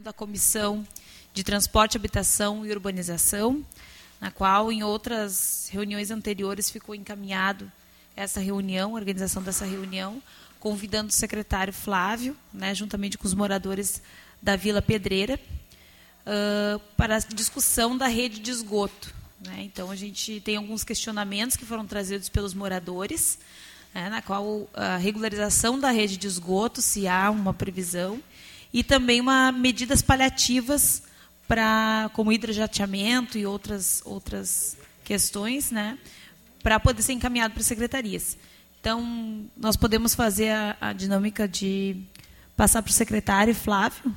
da Comissão de Transporte, Habitação e Urbanização, na qual em outras reuniões anteriores ficou encaminhado essa reunião, a organização dessa reunião, convidando o secretário Flávio, né, juntamente com os moradores da Vila Pedreira, uh, para a discussão da rede de esgoto. Né? Então, a gente tem alguns questionamentos que foram trazidos pelos moradores, né, na qual a regularização da rede de esgoto, se há uma previsão, e também uma medidas paliativas para como hidrojateamento e outras outras questões, né, para poder ser encaminhado para as secretarias. Então, nós podemos fazer a, a dinâmica de passar para o secretário Flávio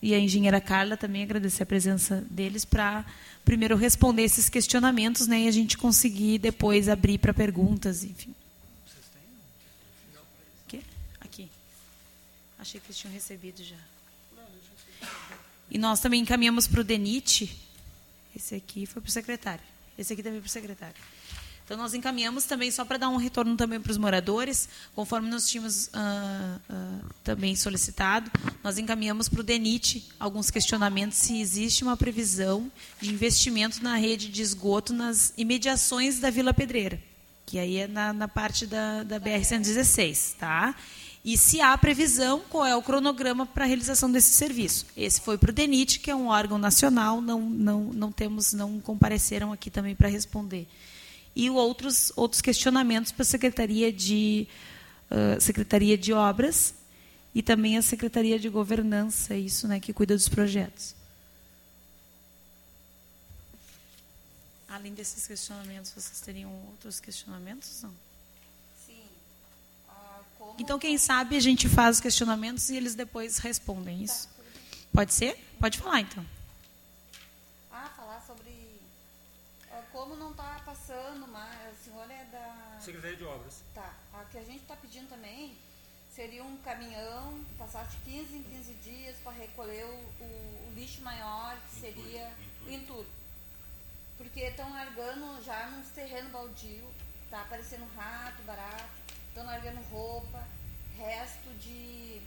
e a engenheira Carla também agradecer a presença deles para primeiro responder esses questionamentos, né, e a gente conseguir depois abrir para perguntas, enfim. Achei que eles tinham recebido já. E nós também encaminhamos para o DENIT. Esse aqui foi para o secretário. Esse aqui também para o secretário. Então, nós encaminhamos também, só para dar um retorno também para os moradores, conforme nós tínhamos uh, uh, também solicitado, nós encaminhamos para o DENIT alguns questionamentos se existe uma previsão de investimento na rede de esgoto nas imediações da Vila Pedreira, que aí é na, na parte da, da BR-116. Tá? E se há previsão, qual é o cronograma para a realização desse serviço? Esse foi para o DENIT, que é um órgão nacional, não, não, não temos, não compareceram aqui também para responder. E outros, outros questionamentos para a Secretaria de, uh, Secretaria de Obras e também a Secretaria de Governança, isso, né, que cuida dos projetos. Além desses questionamentos, vocês teriam outros questionamentos? Não? Então, quem sabe a gente faz os questionamentos e eles depois respondem isso. Pode ser? Pode falar, então. Ah, falar sobre uh, como não está passando mais. A senhora é da. Secretaria de Obras. Tá. A que a gente está pedindo também seria um caminhão passar de 15 em 15 dias para recolher o, o, o, lixo maior, que seria o entulho. Porque estão largando já nos terrenos baldio, tá aparecendo rato, barato estão largando roupa, resto de.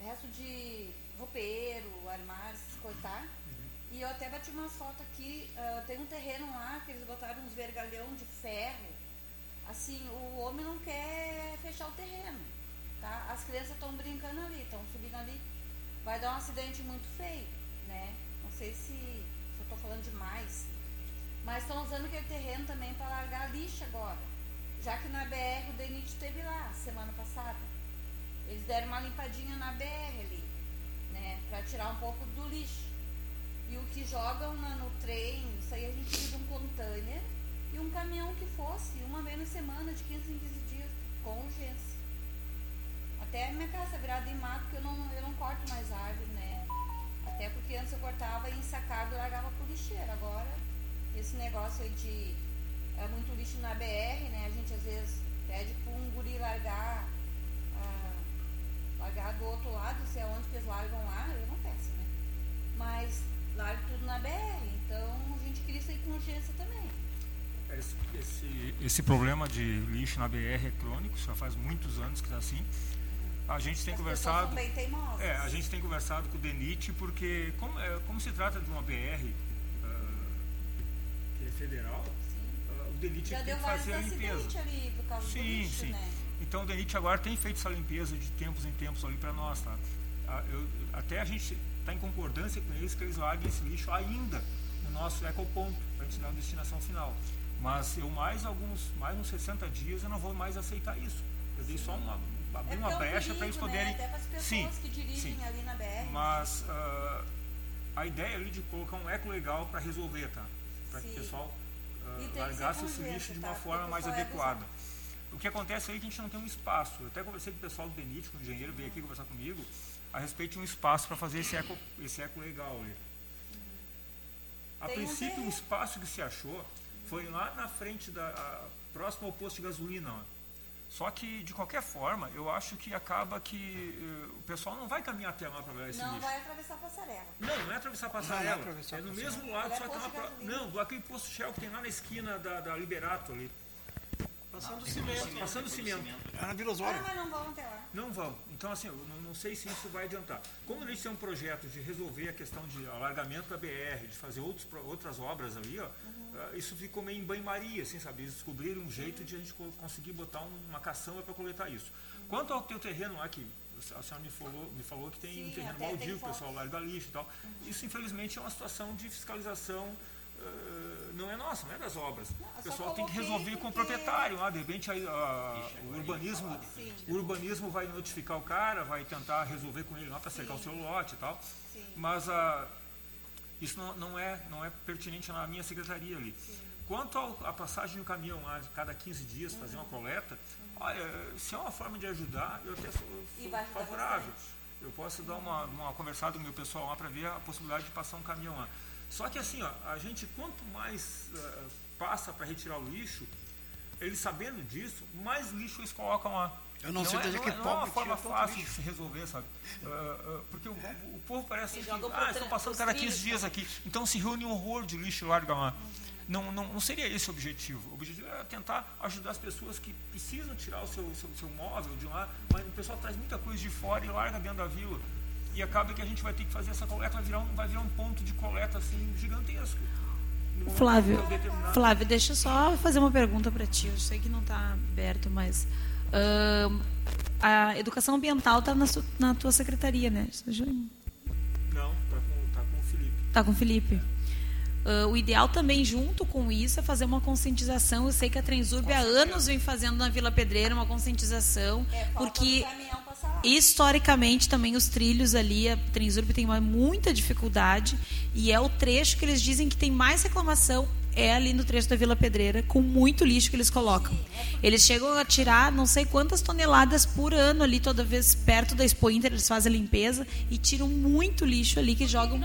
resto de roupeiro, armário, se cortar. Uhum. E eu até bati uma foto aqui, uh, tem um terreno lá que eles botaram uns vergalhão de ferro. Assim, o homem não quer fechar o terreno. Tá? As crianças estão brincando ali, estão subindo ali. Vai dar um acidente muito feio, né? Não sei se, se eu estou falando demais. Mas estão usando aquele terreno também para largar lixo agora já que na BR o DENIT esteve lá semana passada. Eles deram uma limpadinha na BR ali, né, para tirar um pouco do lixo. E o que jogam na, no trem, isso aí a gente precisa um container e um caminhão que fosse, uma vez na semana, de 15 em 15 dias, com urgência. Até a minha casa virada em mato, porque eu não, eu não corto mais árvore, né? Até porque antes eu cortava e ensacava e largava pro lixeiro. Agora, esse negócio aí de é muito lixo na BR, né? A gente às vezes pede para um guri largar, ah, largar do outro lado, se é onde que eles largam lá, peço, né? Mas larga tudo na BR, então a gente queria isso aí com urgência também. Esse, esse, esse, problema de lixo na BR é crônico, já faz muitos anos que está assim. A gente tem As conversado. É, a gente tem conversado com o DENIT porque como, é, como se trata de uma BR uh, ah, que é federal, DENIT Já tem que fazer a limpeza. ali por causa sim, do lixo, sim. Né? Então o DENIT agora tem feito essa limpeza de tempos em tempos ali para nós, tá? Ah, eu, até a gente está em concordância com eles que eles larguem esse lixo ainda no nosso ecoponto, para a gente dar uma destinação final. Mas eu mais alguns, mais uns 60 dias eu não vou mais aceitar isso. Eu dei só uma, é uma brecha para eles né? poderem. Né? Até para as sim, que dirigem sim. ali na BR. Mas uh, a ideia ali de colocar um eco legal para resolver, tá? Para que o pessoal uh, largasse esse lixo de uma tá? forma mais adequada. O que acontece aí é que a gente não tem um espaço. Eu até conversei com o pessoal do Benite, com o engenheiro, veio aqui conversar comigo, a respeito de um espaço para fazer esse eco, esse eco legal ali. A tem princípio, um o espaço que se achou foi lá na frente, da, a, próximo ao posto de gasolina. Ó. Só que, de qualquer forma, eu acho que acaba que uh, o pessoal não vai caminhar até lá para ver esse não lixo. Não vai atravessar a passarela. Não, não é atravessar a passarela. é, atravessar é no mesmo lado, só que é uma, Não, aquele posto Shell que tem lá na esquina da, da Liberato ali. Passando cimento. Passando cimento. É na Vila Osório. Ah, mas não vão até lá. Não vão. Então, assim, eu não, não, sei se isso vai adiantar. Como gente tem um projeto de resolver a questão de alargamento da BR, de fazer outros, outras obras ali, ó, uhum. isso ficou meio em banho-maria, assim, sabe? Eles descobriram um jeito de a gente conseguir botar uma caçamba para coletar isso. Uhum. Quanto ao teu terreno lá, que a senhora me falou, me falou que tem Sim, um terreno baldio, o pessoal larga lixo e tal. Uhum. Isso, infelizmente, é uma situação de fiscalização uh, não é nossa, não é das obras. Não, o pessoal tem que resolver com o proprietário lá, de repente aí, uh, o urbanismo, o urbanismo vai notificar o cara, vai tentar resolver com ele lá para cercar o seu lote e tal. Sim. Mas uh, isso não, não, é, não é pertinente na minha secretaria ali. Sim. Quanto à passagem do caminhão lá, de cada 15 dias fazer uma coleta, olha, se é uma forma de ajudar, eu até sou, sou favorável. Eu posso dar uma, uma conversada com o meu pessoal lá para ver a possibilidade de passar um caminhão lá. Só que assim, ó, a gente quanto mais uh, passa para retirar o lixo, eles sabendo disso, mais lixo eles colocam lá. Eu não, não sei é, desde que é, não é uma forma fácil de se resolver, sabe? Uh, uh, porque o, o, povo parece que ah, estão passando cada 15 dias aqui. Então se reúne um horror de lixo e larga lá. Uhum. Não, não, não seria esse o objetivo. O objetivo é tentar ajudar as pessoas que precisam tirar o seu, seu, seu móvel de lá, mas o pessoal traz muita coisa de fora e larga dentro da vila. E acaba que a gente vai ter que fazer essa coleta, vai virar um, vai virar um ponto de coleta assim gigantesco. Flávio, Flávio, deixa eu só fazer uma pergunta para ti. Eu sei que não está aberto, mas uh, a educação ambiental está na, na, tua secretaria, né? Não, está com, tá com o Felipe. Está com o Felipe. Uh, o ideal também, junto com isso, é fazer uma conscientização. Eu sei que a Transurb há anos vem fazendo na Vila Pedreira uma conscientização, é, porque historicamente também os trilhos ali, a Transurb tem uma, muita dificuldade e é o trecho que eles dizem que tem mais reclamação é ali no trecho da Vila Pedreira, com muito lixo que eles colocam. É eles chegam a tirar não sei quantas toneladas por ano ali, toda vez perto da Expo Inter, eles fazem a limpeza e tiram muito lixo ali que jogam.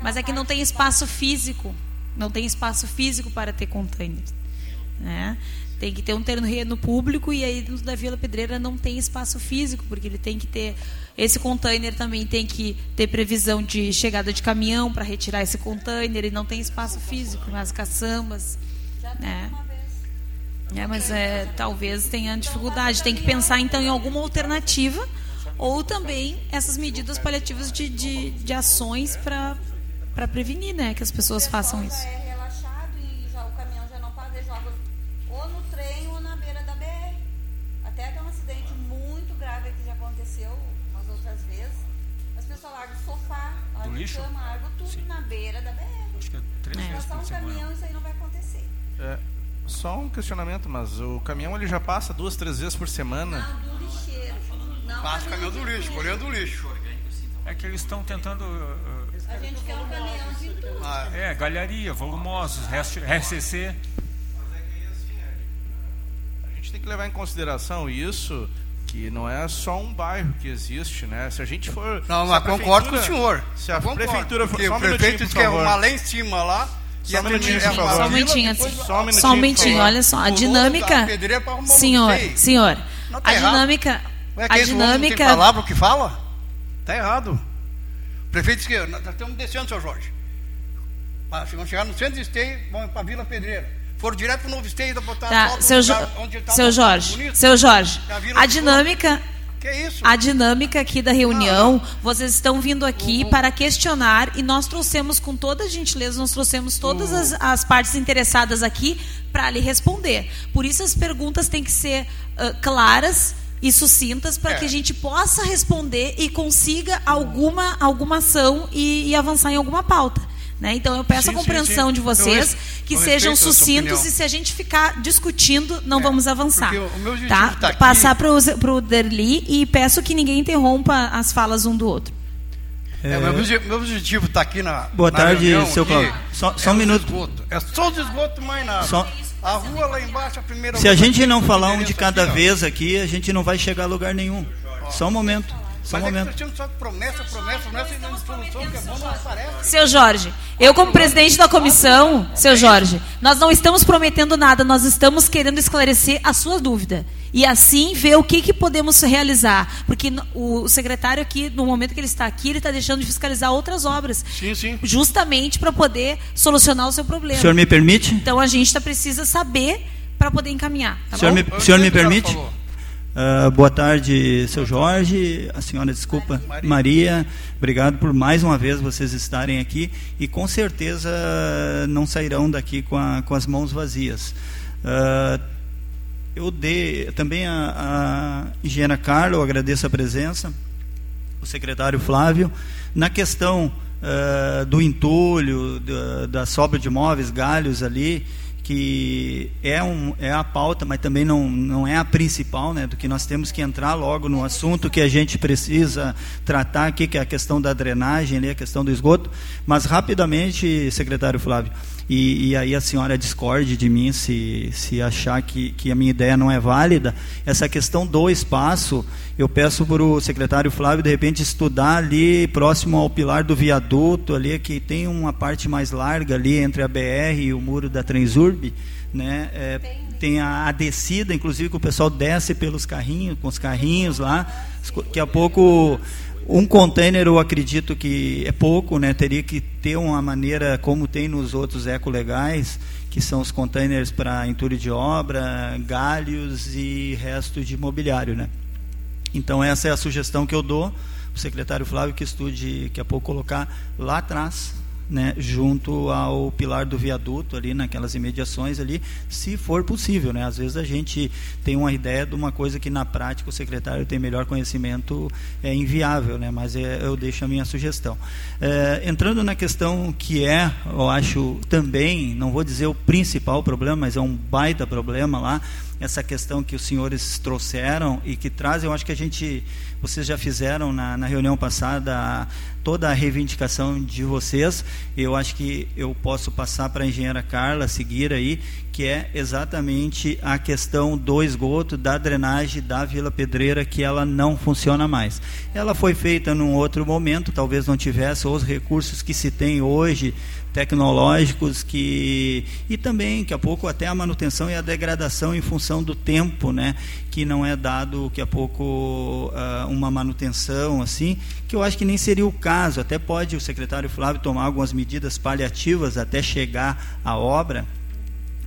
Mas é que não tem espaço físico. Não tem espaço físico para ter containers. Né? Tem que ter um terreno público e aí da Vila Pedreira não tem espaço físico, porque ele tem que ter. Esse container também tem que ter previsão de chegada de caminhão para retirar esse container e não tem espaço físico nas caçambas. Né? É, mas é, talvez tenha dificuldade. Tem que pensar então em alguma alternativa ou também essas medidas paliativas de, de, de ações para para prevenir, né, que as pessoas façam isso. É relaxado e já o caminhão já não para, joga ou no trem ou na beira da BR. Até tem um acidente muito grave que já aconteceu umas outras vezes. As pessoas largam o sofá, largam o cama, largam tudo Sim. na beira da BR. Acho que é três é. vezes por um caminhão, isso aí não vai acontecer. É. Só um questionamento, mas o caminhão ele já passa duas, três vezes por semana? Não, do lixeiro. Não, passa o caminhão do lixo, colhendo do lixo. É que eles estão tentando uh, a gente quer um caminhão de tudo. Ah, é, galharia, volumosos, RCC. A gente tem que levar em consideração isso, que não é só um bairro que existe, né? Se a gente for. Não, mas concordo com o senhor. Se a prefeitura for. Só um o prefeito quer arrumar lá em cima lá. Só um minutinho, Só um minutinho, só um minutinho, olha só. A dinâmica. Senhor, senhor. A dinâmica. A dinâmica. Tem palavra que fala? Tá errado prefeito disse que nós estamos descendo, seu Jorge. Vamos chegar no centro de esteio, vamos para a Vila Pedreira. Foram direto para o novo esteio da botar tá, seu, jo seu Jorge, seu Jorge, a, dinâmica é? A dinâmica aqui da reunião, ah, vocês estão vindo aqui uhum. para questionar e nós trouxemos com toda a gentileza, nós trouxemos todas uhum. as, as, partes interessadas aqui para lhe responder. Por isso as perguntas têm que ser uh, claras e sucintas para é. que a gente possa responder e consiga alguma, alguma ação e, e avançar em alguma pauta. Né? Então eu peço sim, a compreensão sim, sim. de vocês que sejam sucintos e se a gente ficar discutindo, não é, vamos avançar. tá? tá Passar para o Derli e peço que ninguém interrompa as falas um do outro. É, meu, meu objetivo está aqui na. Boa na tarde, seu Cláudio. Só, só é um minuto. Esgoto. É só o esgoto, mais nada. Só, a rua lá embaixo, a primeira Se a gente não falar um de cada aqui, vez aqui, a gente não vai chegar a lugar nenhum. Só um momento. Só um momento. É só promessa, promessa, promessa não solução que é. Seu Jorge, eu como presidente da comissão, seu Jorge, nós não estamos prometendo nada, nós estamos querendo esclarecer a sua dúvida e assim ver o que, que podemos realizar. Porque o secretário aqui, no momento que ele está aqui, ele está deixando de fiscalizar outras obras. Sim, sim. Justamente para poder solucionar o seu problema. O senhor me permite? Então a gente tá, precisa saber para poder encaminhar. Tá o senhor, me, o senhor me permite? Uh, boa tarde, seu Jorge, a senhora, desculpa, Maria. Maria. Obrigado por mais uma vez vocês estarem aqui e com certeza não sairão daqui com, a, com as mãos vazias. Uh, eu dei também a, a engenheira Carla, eu agradeço a presença, o secretário Flávio. Na questão uh, do entulho, da, da sobra de móveis, galhos ali, que é, um, é a pauta, mas também não, não é a principal, né, do que nós temos que entrar logo no assunto que a gente precisa tratar aqui, que é a questão da drenagem, ali, a questão do esgoto. Mas rapidamente, secretário Flávio, e, e, aí a senhora discorde de mim se, se achar que, que a minha ideia não é válida, essa questão do espaço, eu peço para o secretário Flávio, de repente, estudar ali próximo ao pilar do viaduto, ali que tem uma parte mais larga ali entre a BR e o muro da Transurb, né? É, tem a, a, descida, inclusive que o pessoal desce pelos carrinhos, com os carrinhos lá, daqui a pouco um container eu acredito que é pouco, né? Teria que ter uma maneira como tem nos outros ecolegais, que são os containers para entulho de obra, galhos e resto de imobiliário, né? Então essa é a sugestão que eu dou o secretário Flávio que estude daqui a pouco colocar lá atrás né, junto ao pilar do viaduto ali naquelas imediações ali, se for possível, né? Às vezes a gente tem uma ideia de uma coisa que na prática o secretário tem melhor conhecimento é inviável, né? Mas é, eu deixo a minha sugestão. É, entrando na questão que é, eu acho também, não vou dizer o principal problema, mas é um baita problema lá essa questão que os senhores trouxeram e que trazem, eu acho que a gente, vocês já fizeram na, na reunião passada toda a reivindicação de vocês. Eu acho que eu posso passar para a engenheira Carla seguir aí, que é exatamente a questão do esgoto, da drenagem da Vila Pedreira, que ela não funciona mais. Ela foi feita num outro momento, talvez não tivesse os recursos que se tem hoje tecnológicos que e também daqui a pouco até a manutenção e a degradação em função do tempo, né, que não é dado daqui a pouco uh, uma manutenção assim, que eu acho que nem seria o caso. Até pode o secretário Flávio tomar algumas medidas paliativas até chegar à obra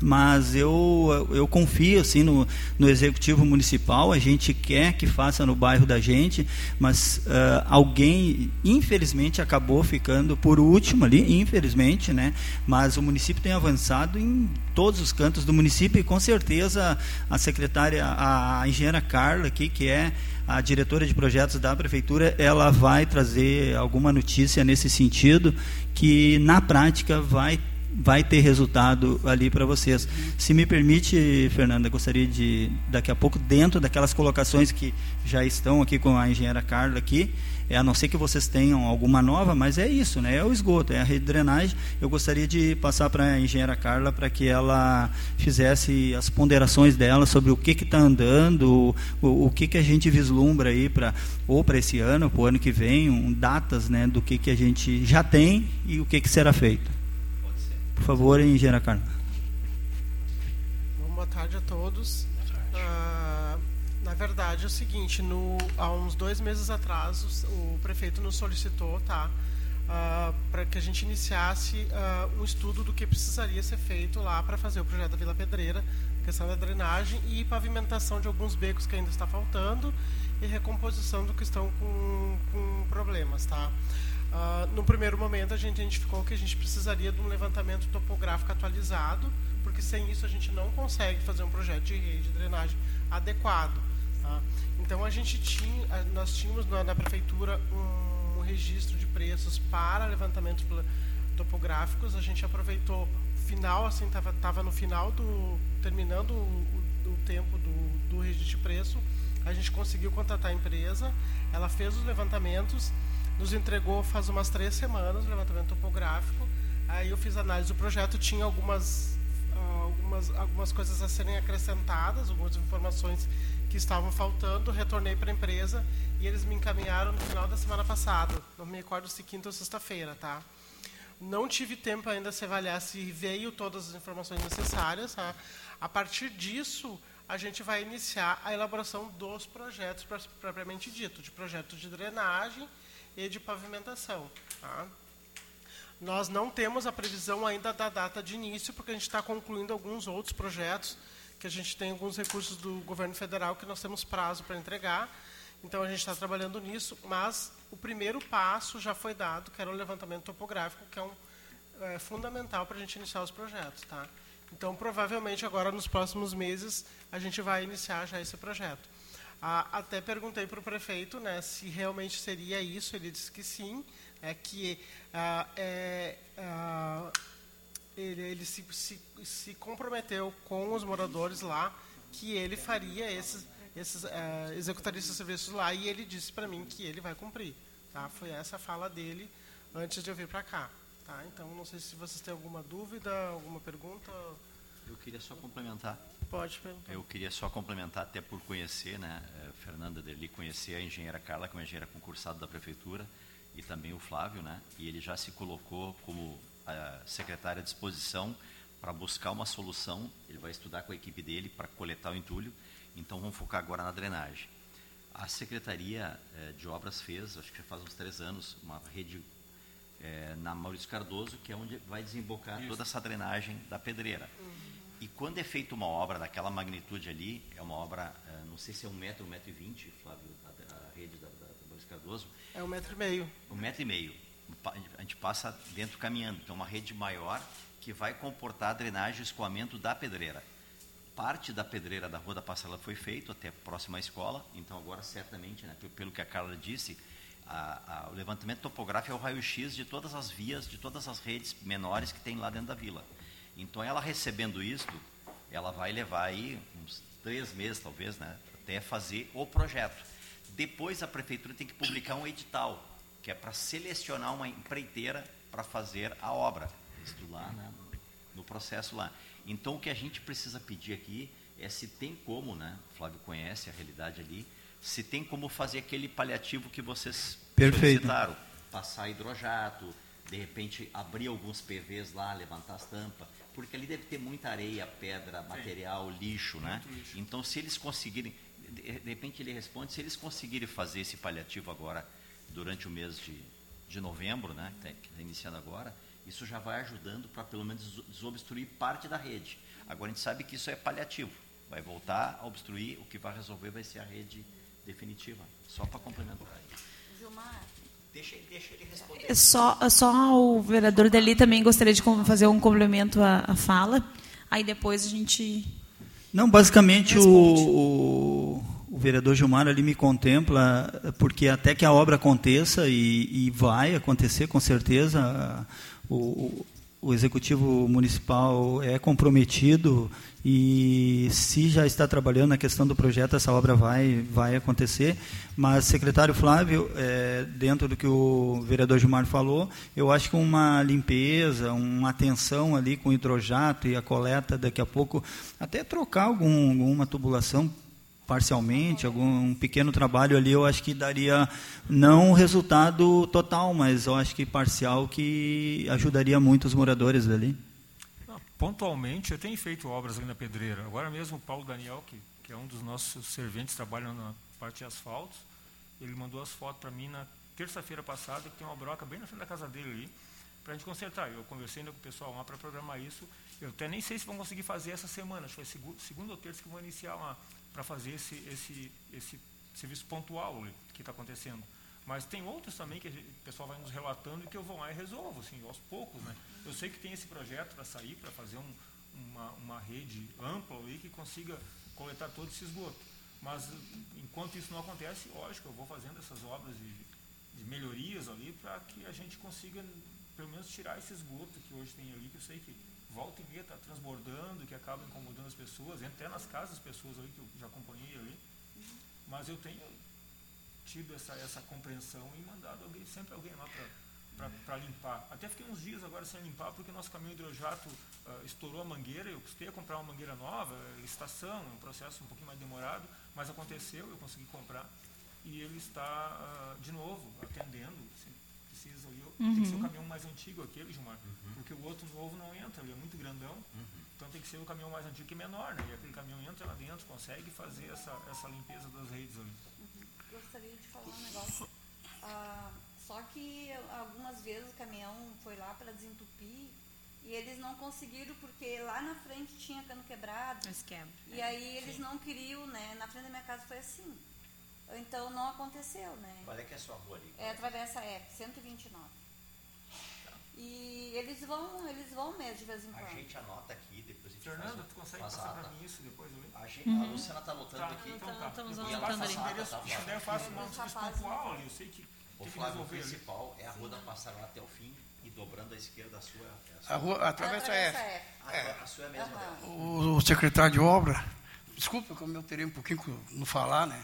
mas eu, eu confio assim no, no executivo municipal. A gente quer que faça no bairro da gente, mas uh, alguém infelizmente acabou ficando por último ali, infelizmente, né? Mas o município tem avançado em todos os cantos do município e com certeza a secretária, a engenheira Carla aqui, que é a diretora de projetos da prefeitura, ela vai trazer alguma notícia nesse sentido que na prática vai vai ter resultado ali para vocês. Se me permite, Fernanda, gostaria de, daqui a pouco, dentro daquelas colocações que já estão aqui com a engenheira Carla aqui, é, a não ser que vocês tenham alguma nova, mas é isso, né? é o esgoto, é a rede de drenagem. Eu gostaria de passar para a engenheira Carla para que ela fizesse as ponderações dela sobre o que está andando, o, o que, que a gente vislumbra aí para ou para esse ano, para o ano que vem, um, datas né, do que, que a gente já tem e o que, que será feito. Por favor, engenheira Carla. Bom, boa tarde a todos. Uh, na verdade é o seguinte, no, há uns dois meses atrás o, o prefeito nos solicitou, tá, uh, para que a gente iniciasse uh, um estudo do que precisaria ser feito lá para fazer o projeto da Vila Pedreira, questão da drenagem e pavimentação de alguns becos que ainda está faltando e recomposição do que estão com, com problemas, tá. Uh, no primeiro momento, a gente identificou que a gente precisaria de um levantamento topográfico atualizado, porque sem isso a gente não consegue fazer um projeto de rede de drenagem adequado. Tá? Então, a gente tinha, nós tínhamos na, na prefeitura um, um, registro de preços para levantamentos topográficos. A gente aproveitou o final, assim, estava no final do terminando o, o tempo do, do registro de preço. A gente conseguiu contratar a empresa, ela fez os levantamentos nos entregou faz umas três semanas o levantamento topográfico. Aí eu fiz análise do projeto, tinha algumas, uh, algumas, algumas coisas a serem acrescentadas, algumas informações que estavam faltando. Retornei para a empresa e eles me encaminharam no final da semana passada. Não me recordo se quinta ou sexta-feira, tá? Não tive tempo ainda de avaliar se veio todas as informações necessárias. Tá? A partir disso, a gente vai iniciar a elaboração dos projetos propriamente dito, de projeto de drenagem e de pavimentação. Tá? Nós não temos a previsão ainda da data de início, porque a gente está concluindo alguns outros projetos que a gente tem alguns recursos do governo federal que nós temos prazo para entregar. Então a gente está trabalhando nisso, mas o primeiro passo já foi dado, que era o levantamento topográfico, que é um é, fundamental para a gente iniciar os projetos, tá? Então provavelmente agora nos próximos meses a gente vai iniciar já esse projeto. Ah, até perguntei para o prefeito, né, se realmente seria isso. Ele disse que sim, é que ah, é, ah, ele, ele se, se, se, comprometeu com os moradores lá que ele faria esses, esses uh, executaria esses serviços lá e ele disse para mim que ele vai cumprir. Tá? Foi essa a fala dele antes de eu vir para cá. Tá? Então, não sei se vocês têm alguma dúvida, alguma pergunta. Eu queria só complementar. Pode perguntar. Eu queria só complementar, até por conhecer, né, eh, Fernanda Deli, conhecer a engenheira Carla, que é uma engenheira concursada da prefeitura, e também o Flávio, né, e ele já se colocou como a secretária à disposição para buscar uma solução. Ele vai estudar com a equipe dele para coletar o entulho. Então vamos focar agora na drenagem. A Secretaria eh, de Obras fez, acho que já faz uns três anos, uma rede eh, na Maurício Cardoso, que é onde vai desembocar Isso. toda essa drenagem da pedreira. Uhum. E quando é feita uma obra daquela magnitude ali, é uma obra, eh, não sei se é um metro, um metro e vinte, Flávio, a, a rede da, da, da Maurício Cardoso. É um metro e meio. Um metro e meio a gente passa dentro caminhando. Então, uma rede maior que vai comportar a drenagem e escoamento da pedreira. Parte da pedreira da Rua da Passarela foi feito até próxima à escola, então agora certamente, né, pelo que a Carla disse, a, a, o levantamento topográfico é o raio-x de todas as vias, de todas as redes menores que tem lá dentro da vila. Então, ela recebendo isto, ela vai levar aí uns três meses, talvez, né, até fazer o projeto. Depois, a prefeitura tem que publicar um edital que é para selecionar uma empreiteira para fazer a obra. Isso lá né, no processo lá. Então o que a gente precisa pedir aqui é se tem como, né? O Flávio conhece a realidade ali, se tem como fazer aquele paliativo que vocês Perfeito. solicitaram, passar hidrojato, de repente abrir alguns PVs lá, levantar as tampas, porque ali deve ter muita areia, pedra, material, lixo, né? Lixo. Então se eles conseguirem, de repente ele responde, se eles conseguirem fazer esse paliativo agora durante o mês de, de novembro, né, que está tá iniciando agora, isso já vai ajudando para pelo menos desobstruir parte da rede. Agora a gente sabe que isso é paliativo, vai voltar a obstruir, o que vai resolver vai ser a rede definitiva. Só para complementar. Gilmar. Deixa, deixa ele responder. É só, é só o vereador dali também gostaria de fazer um complemento à, à fala. Aí depois a gente. Não, basicamente o, o vereador Gilmar ali me contempla, porque até que a obra aconteça, e, e vai acontecer com certeza, o, o executivo municipal é comprometido e se já está trabalhando na questão do projeto, essa obra vai, vai acontecer. Mas, secretário Flávio, é, dentro do que o vereador Gilmar falou, eu acho que uma limpeza, uma atenção ali com o hidrojato e a coleta daqui a pouco, até trocar algum, alguma tubulação parcialmente, algum pequeno trabalho ali, eu acho que daria não resultado total, mas eu acho que parcial que ajudaria muito os moradores dali. Pontualmente, eu tenho feito obras ali na pedreira. Agora mesmo o Paulo Daniel, que, que é um dos nossos serventes, trabalha na parte de asfaltos, ele mandou as fotos para mim na terça-feira passada, que tem uma broca bem na frente da casa dele ali, para a gente consertar. Eu conversei com o pessoal lá para programar isso. Eu até nem sei se vão conseguir fazer essa semana, acho que foi segunda ou terça que vão iniciar uma, para fazer esse, esse, esse serviço pontual que está acontecendo. Mas tem outros também que o pessoal vai nos relatando e que eu vou lá e resolvo, assim, aos poucos. Né? Eu sei que tem esse projeto para sair, para fazer um, uma, uma rede ampla ali que consiga coletar todo esse esgoto. Mas enquanto isso não acontece, lógico, eu vou fazendo essas obras de, de melhorias ali para que a gente consiga pelo menos tirar esse esgoto que hoje tem ali, que eu sei que volta e meia está transbordando, que acaba incomodando as pessoas, até nas casas das pessoas ali que eu já acompanhei ali. Mas eu tenho tido essa, essa compreensão e mandado alguém, sempre alguém lá para limpar. Até fiquei uns dias agora sem limpar, porque o nosso caminhão hidrojato uh, estourou a mangueira, eu custei a comprar uma mangueira nova, estação, um processo um pouquinho mais demorado, mas aconteceu, eu consegui comprar. E ele está, uh, de novo, atendendo, assim, precisa. Eu, uhum. Tem que ser o caminhão mais antigo aquele, Gilmar, uhum. porque o outro novo não entra, ele é muito grandão. Uhum. Então tem que ser o caminhão mais antigo que é menor, né? E aquele caminhão entra lá dentro, consegue fazer essa, essa limpeza das redes ali. Uhum. Gostaria de falar um negócio. Ah, só que algumas vezes o caminhão foi lá para desentupir E eles não conseguiram porque lá na frente tinha cano quebrado. Esquema. E aí eles Sim. não queriam, né? Na frente da minha casa foi assim. Então não aconteceu, né? Qual é que é a sua rua ali? É Travessa F, 129. Tá. E eles vão, eles vão mesmo de vez em quando. A gente anota aqui, depois a gente Fernanda, faz, tu consegue passar para mim isso depois ali? A, gente, uhum. a Luciana está anotando tá, aqui. Então, tá. Estamos anotando ali. Se der, eu faço uma pontual ali, eu sei que o Flávio principal ali. é a rua da Passarela até o fim e dobrando à esquerda a sua. A, sua, a rua, a travessa é essa. É. A, sua é a mesma uhum. o, o, secretário de obra, desculpa como eu terei um pouquinho no falar, né?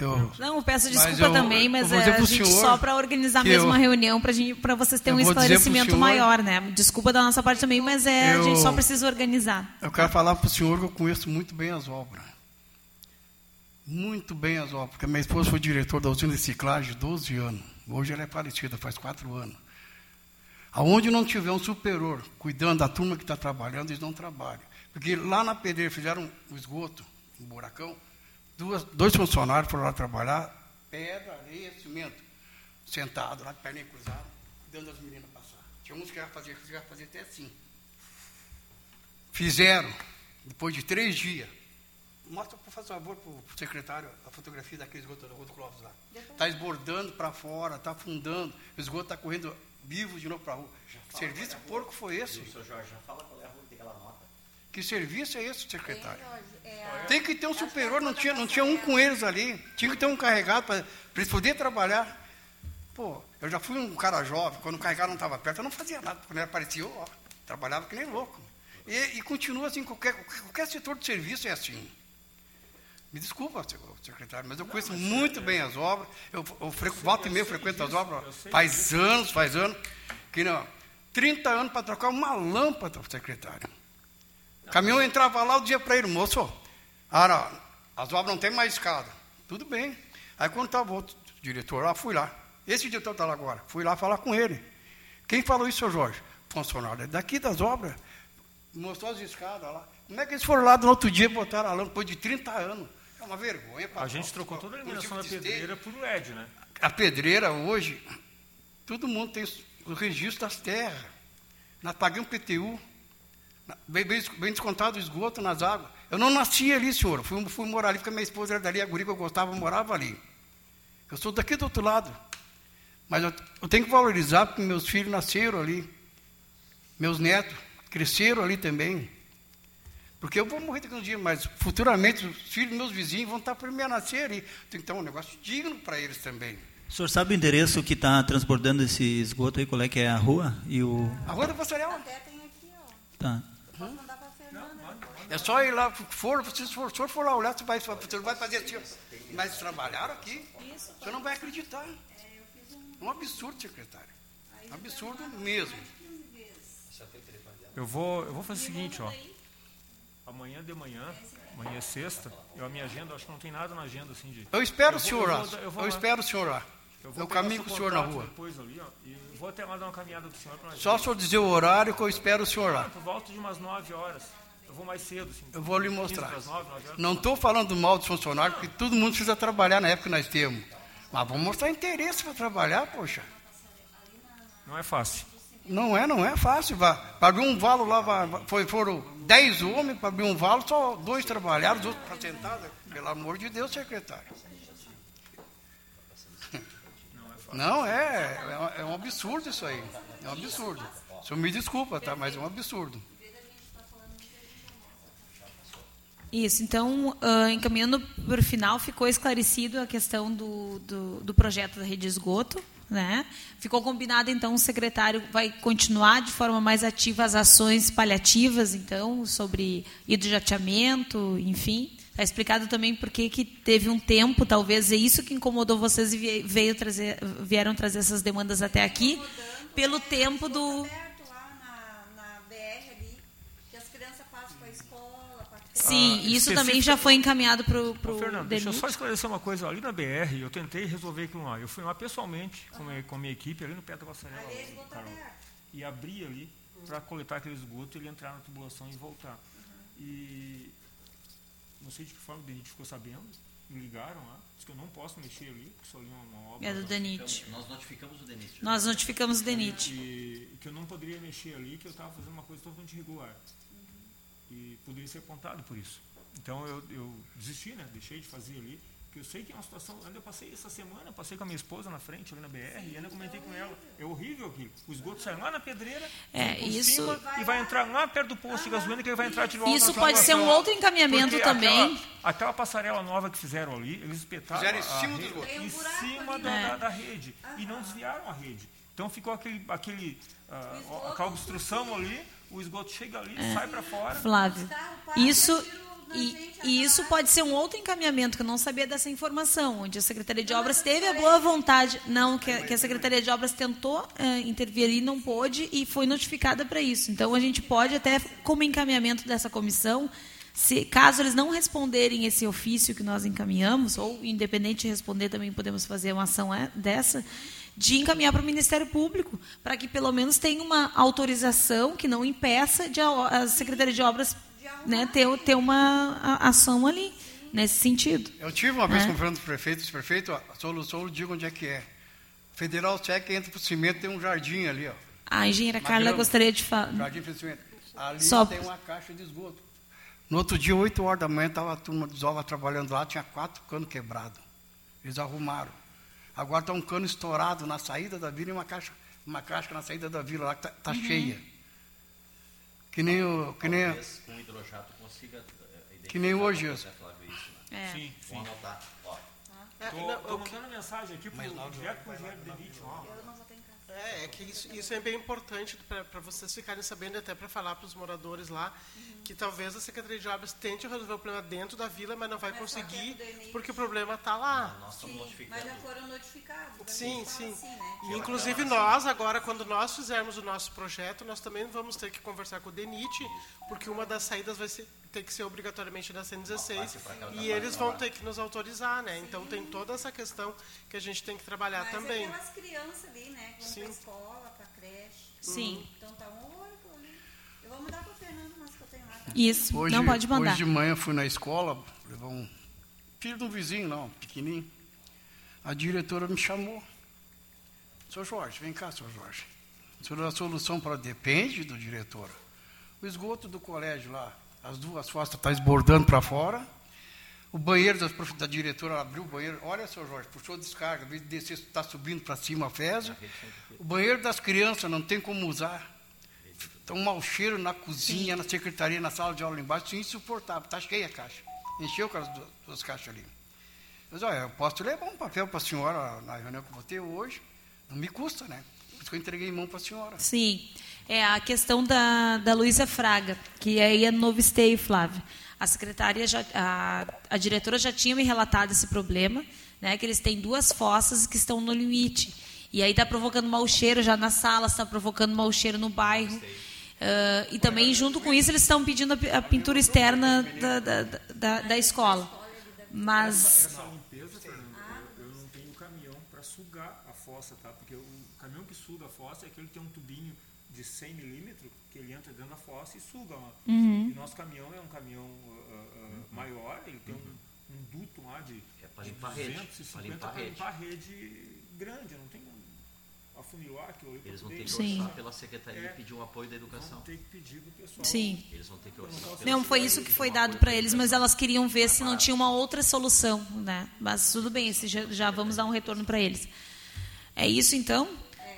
Eu, não, eu peço desculpa eu, também, mas é, a gente só para organizar mesmo eu, uma reunião para vocês terem um esclarecimento senhor, maior, né? Desculpa da nossa parte também, mas é, a gente só precisa organizar. Eu quero falar para o senhor que eu conheço muito bem as obras. Muito bem as obras, porque minha esposa foi diretor da usina de ciclagem 12 anos. Hoje ela é falecida, faz quatro anos. Aonde não tiver um superior cuidando da turma que está trabalhando, eles não trabalham. Porque lá na pedreira fizeram um esgoto, um buracão, duas, dois funcionários foram lá trabalhar, pedra, areia, cimento, sentado lá, perna cruzada, dando as meninas passar. Tinha uns que iam fazer, que iam fazer até assim. Fizeram, depois de três dias, Mostra, por favor, para o secretário a fotografia daquele esgoto da Rua do Clóvis lá. Está esbordando para fora, está afundando, o esgoto está correndo vivo de novo para a rua. Que serviço é porco foi esse? Isso, Jorge, já fala qual é a rua que tem aquela nota. Que serviço é esse, secretário? É, tem que ter um superior, não tinha, não tinha um com eles ali. Tinha que ter um carregado para eles poderem trabalhar. Pô, eu já fui um cara jovem, quando o carregado não estava perto, eu não fazia nada. Quando ele aparecia, eu ó, trabalhava que nem louco. E, e continua assim, qualquer, qualquer setor de serviço é assim. Me desculpa, secretário, mas eu não, conheço mas muito é, bem as obras. Eu, eu, eu volta e meia frequento as obras. Faz disso. anos, faz anos. Que não, 30 anos para trocar uma lâmpada, secretário. O caminhão entrava lá, o dia para ele, moço, ara, as obras não tem mais escada. Tudo bem. Aí quando estava o outro diretor lá, fui lá. Esse diretor está lá agora. Fui lá falar com ele. Quem falou isso, seu Jorge? Funcionário daqui das obras. Mostrou as escadas lá. Como é que eles foram lá no outro dia e botaram a lâmpada depois de 30 anos? É uma vergonha. A gente trocou toda a iluminação da pedreira por LED, né? A pedreira hoje, todo mundo tem o registro das terras. Nós pagamos PTU, bem, descontado o esgoto nas águas. Eu não nasci ali, senhor. Fui, fui morar ali porque minha esposa era dali, a guria que eu gostava morava ali. Eu sou daqui do outro lado. Mas eu, eu tenho que valorizar porque meus filhos nasceram ali. Meus netos cresceram ali também. Porque eu vou morrer daqui um dia, mas futuramente os filhos dos meus vizinhos vão estar para me nascer ali. Tem que ter um negócio digno para eles também. O senhor sabe o endereço que está transbordando esse esgoto aí? Qual é que é a rua? E o... A rua da Passarela. Até tem aqui, ó. Tá. Posso mandar para a Fernanda? É só ir lá, for, se o senhor for lá olhar, você vai, você vai fazer assim, mas trabalharam aqui, você não vai acreditar. É um absurdo, secretário. Um absurdo mesmo. Eu vou, eu vou fazer o seguinte, ó amanhã de manhã, amanhã é sexta, eu a minha agenda, acho que não tem nada na agenda assim de. Eu espero o senhor lá. Eu, eu, espero o senhor lá. Eu, eu caminho com o senhor na rua. Depois ali, ó, e vou até lá dar uma caminhada do senhor para Só o senhor dizer o horário que eu espero o senhor lá. Por volta de umas 9 horas. Eu vou mais cedo. Assim, eu vou lhe mostrar. 9, 9 não estou falando mal dos funcionários, porque todo mundo precisa trabalhar na época que nós temos. Mas vamos mostrar interesse para trabalhar, poxa. Não é fácil. Não é, não é fácil. Para abrir um valo lá, foi, foram dez homens para abrir um valo, só dois trabalharam, os outros para sentar. Pelo amor de Deus, secretário. Não, é, é, é um absurdo isso aí. É um absurdo. O senhor me desculpa, tá? Mas é um absurdo. Isso, então, uh, encaminhando para o final, ficou esclarecido a questão do, do, do projeto da rede de esgoto. Né? Ficou combinado, então, o secretário vai continuar de forma mais ativa as ações paliativas, então, sobre hidrojateamento, enfim. Está explicado também por que teve um tempo, talvez é isso que incomodou vocês e veio trazer, vieram trazer essas demandas até aqui, pelo tempo do Sim, ah, isso também já foi encaminhado para o Fernando, deixa eu só esclarecer uma coisa. Ali na BR, eu tentei resolver aquilo lá. Eu fui lá pessoalmente com, a, com a minha equipe, ali no pé da Passarela. E abri ali para coletar aquele esgoto, ele entrar na tubulação e voltar. E não sei de que forma a gente ficou sabendo. me ligaram lá, disse que eu não posso mexer ali, porque só ali é uma obra. É do DENIT. Nós notificamos o DENIT. Nós notificamos o DENIT. E que eu não poderia mexer ali, que eu estava fazendo uma coisa totalmente irregular. E poderia ser apontado por isso. Então eu, eu desisti, né? Deixei de fazer ali. Porque eu sei que é uma situação. Ainda eu passei essa semana, passei com a minha esposa na frente, ali na BR, Sim, e ainda comentei com ela. É horrível aquilo. O esgoto sai lá na pedreira, é, isso, e vai entrar lá perto do posto de gasolina que ele vai entrar de volta. Isso pode ser um outro encaminhamento também. Aquela, aquela, passarela nova que fizaram ali, eles espetaram fizeram em cima, rede, um em cima da, é. da, da, rede. E não desviaram a rede. Então ficou aquele, aquele, uh, aquela obstrução ali, o esgoto chega ali, é. sai para fora. Flávio, isso e, e, isso pode ser um outro encaminhamento, que eu não sabia dessa informação, onde a Secretaria de Obras teve a boa vontade, não, que, que a Secretaria de Obras tentou uh, intervir ali, não pôde e foi notificada para isso. Então, a gente pode até, como encaminhamento dessa comissão, se, caso eles não responderem esse ofício que nós encaminhamos, ou independente de responder, também podemos fazer uma ação é, dessa, de encaminhar para o Ministério Público, para que pelo menos tenha uma autorização que não impeça de a, a Secretaria de Obras né, ter, ter uma ação ali, nesse sentido. Eu tive uma vez é. com o prefeito, o prefeito, a solução eu digo onde é que é. Federal Cheque entra para o cimento, tem um jardim ali, ó. A engenheira Carla grama, gostaria de falar. Jardim para cimento. Ali Só... tem uma caixa de esgoto. No outro dia, 8 horas da manhã, estava a turma de Zova trabalhando lá, tinha quatro canos quebrados. Eles arrumaram. Agora está um cano estourado na saída da vila e uma caixa, uma caixa na saída da vila lá que está tá uhum. cheia. Que nem o. Que nem, com hidrojato consiga eh, que nem hoje. Né? É. Sim, sim. Vamos anotar. Estou mandando mensagem aqui para o direto para o engenheiro Delite. Eu não vou ter é, é que isso, isso é bem importante para vocês ficarem sabendo, até para falar para os moradores lá, uhum. que talvez a Secretaria de Obras tente resolver o problema dentro da vila, mas não vai mas conseguir, porque o problema está lá. Ah, sim, mas já foram notificados. Sim, sim. Assim, né? E, inclusive nós, agora, quando nós fizermos o nosso projeto, nós também vamos ter que conversar com o DENIT, porque uma das saídas vai ser, ter que ser obrigatoriamente da 116, e eles vão ter que nos autorizar, né? Então tem toda essa questão que a gente tem que trabalhar mas também. aquelas crianças ali, né? Sim. Para escola, para creche. Sim. Então tá um horror ali. Eu vou mandar para o Fernando, mas que eu tenho lá. Tá? Isso, hoje, não pode mandar. Hoje de manhã fui na escola, levar um filho de um vizinho, não, pequenininho. A diretora me chamou. Seu Jorge, vem cá, seu Jorge. A solução para depende do diretor. O esgoto do colégio lá, as duas estão tá esbordando para fora o banheiro da, da diretora abriu o banheiro. Olha, seu Jorge, puxou descarga, em vez de descer, está subindo para cima a fezes. O banheiro das crianças não tem como usar. Está um mau cheiro na cozinha, na secretaria, na sala de aula embaixo, é insuportável. Está cheia a caixa. Encheu as duas, duas caixas ali. Mas olha, eu posso levar um papel para a senhora na reunião que eu vou ter hoje. Não me custa, né? Por isso que eu entreguei em mão para a senhora. Sim. É a questão da, da Luísa Fraga, que aí é novo esteio, Flávio. A secretária, já, a, a diretora já tinha me relatado esse problema, né, que eles têm duas fossas que estão no limite. E aí está provocando mau cheiro já na sala, está provocando mau cheiro no bairro. Uh, e também, junto com isso, eles estão pedindo a, pintura externa da, da, da, da escola. Mas. Essa limpeza, eu não tenho caminhão para sugar a fossa, tá? Porque o caminhão que suga a fossa é aquele que tem um tubinho de 100 milímetros que ele entra dentro da fossa e suga lá. Uhum. E nosso caminhão é um caminhão uh, uh, maior, ele tem um, um duto lá de, é para limpar 250 para limpar, a rede grande, não tem afunilar aquilo ali. Eles vão ter que orçar pela secretaria é, e pedir um apoio da educação. Vão ter que pedir do pessoal. Sim. Eles vão ter que orçar. Não, foi isso que foi dado para eles, mas elas queriam ver se não tinha uma outra solução, né? Mas tudo bem, já, já vamos dar um retorno para eles. É isso então?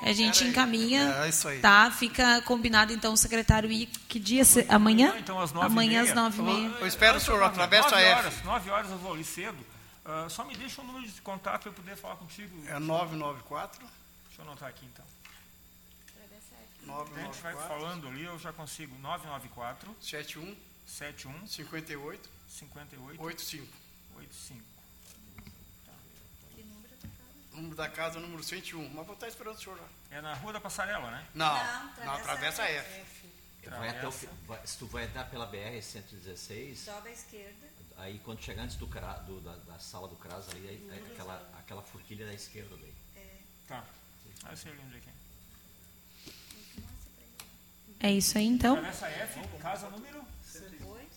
A gente encaminha. É isso aí. Tá? Fica combinado então o secretário ir. Que dia? Se, amanhã? Então, às nove amanhã às nove e meia. Eu, espero o senhor atravessa a F. Horas, nove horas eu vou ali cedo. Uh, só me deixa o um número de contato para eu poder falar contigo. É 994. Deixa eu anotar aqui então. 994. A gente vai falando ali, eu já consigo. 994 71 71 58 58 85 85 número da casa, número 101. Mas vou estar esperando o senhor lá. É na Rua da Passarela, né? Não, não, na Travessa F. F. Vai até o, vai, se tu vai andar pela BR-116... Sobe à esquerda. Aí quando chegar antes do, do da, da, sala do CRAS, ali, aí, é aquela, aquela forquilha da esquerda daí. É. Tá. Aí você lembra aqui. É isso aí, então? Travessa F, casa número? 108.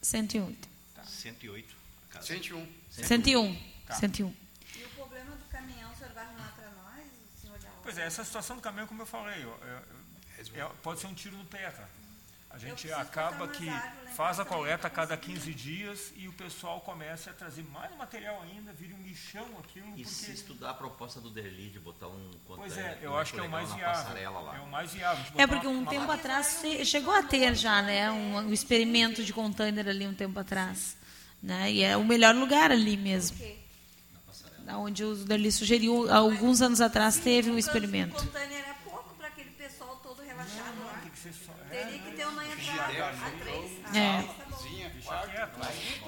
108. Tá. 108. caso. 101. 101. Tá. 101. E o problema do caminhão, o senhor vai arrumar para nós, senhor Pois é, essa situação do caminhão, como eu falei, é, é, pode ser um tiro no pé, tá? A gente acaba que faz a coleta a cada 15 dias e o pessoal começa a trazer mais material ainda, vira um lixão aquilo. E porque... se estudar a proposta do Derli de botar um Pois é, eu acho que é o mais viável. É o mais viável. É porque um tempo uma... atrás chegou a ter já, né, um, um, experimento de container ali um tempo atrás, né? E é o melhor lugar ali mesmo. Onde o Derli sugeriu, alguns anos atrás teve um experimento. O era pouco para aquele pessoal todo relaxado lá. Teria que ter uma entrada a três. É.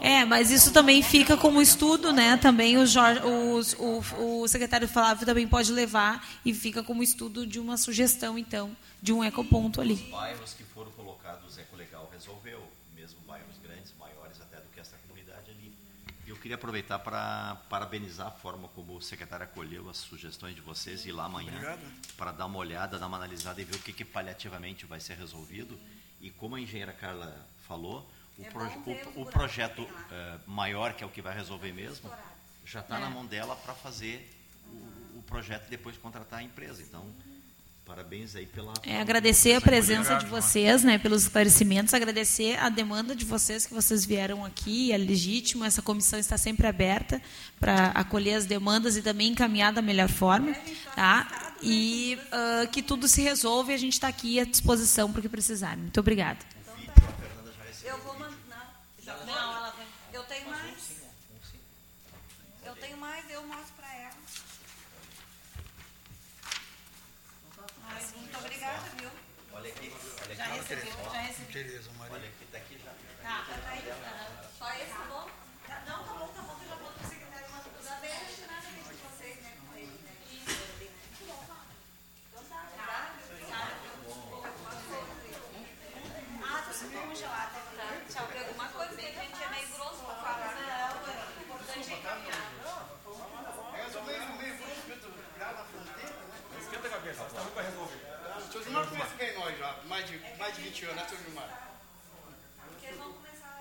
É, mas isso também fica como estudo, né? Também o, Jorge, os, o, o secretário Flávio também pode levar e fica como estudo de uma sugestão, então, de um ecoponto ali. Os bairros que foram colocados Ecolegal resolveu, mesmo bairros grandes, maiores até do que essa comunidade ali. E eu queria aproveitar para parabenizar a forma como o secretário acolheu as sugestões de vocês e ir lá amanhã para dar uma olhada, dar uma analisada e ver o que, que paliativamente vai ser resolvido. E como a engenheira Carla falou, o, é proje o, o projeto uh, maior, que é o que vai resolver mesmo, já está é. na mão dela para fazer o, o, projeto e depois contratar a empresa. Então, parabéns aí pela. É, agradecer a presença de vocês, né, pelos esclarecimentos, agradecer a demanda de vocês que vocês vieram aqui, é legítimo, essa comissão está sempre aberta para acolher as demandas e também encaminhar da melhor forma. Tá? E uh, que tudo se resolve e a gente está aqui à disposição para o que precisar. Muito obrigada. Eu vou mandar. Já não, ela vai. Eu tenho mais. Eu tenho mais, eu mostro para ela. Mas muito obrigada, viu? Olha aqui, olha aqui. Já recebeu, já recebeu. Beleza, Maria. Olha aqui, tá aqui já. Tá, tá aí. Só esse,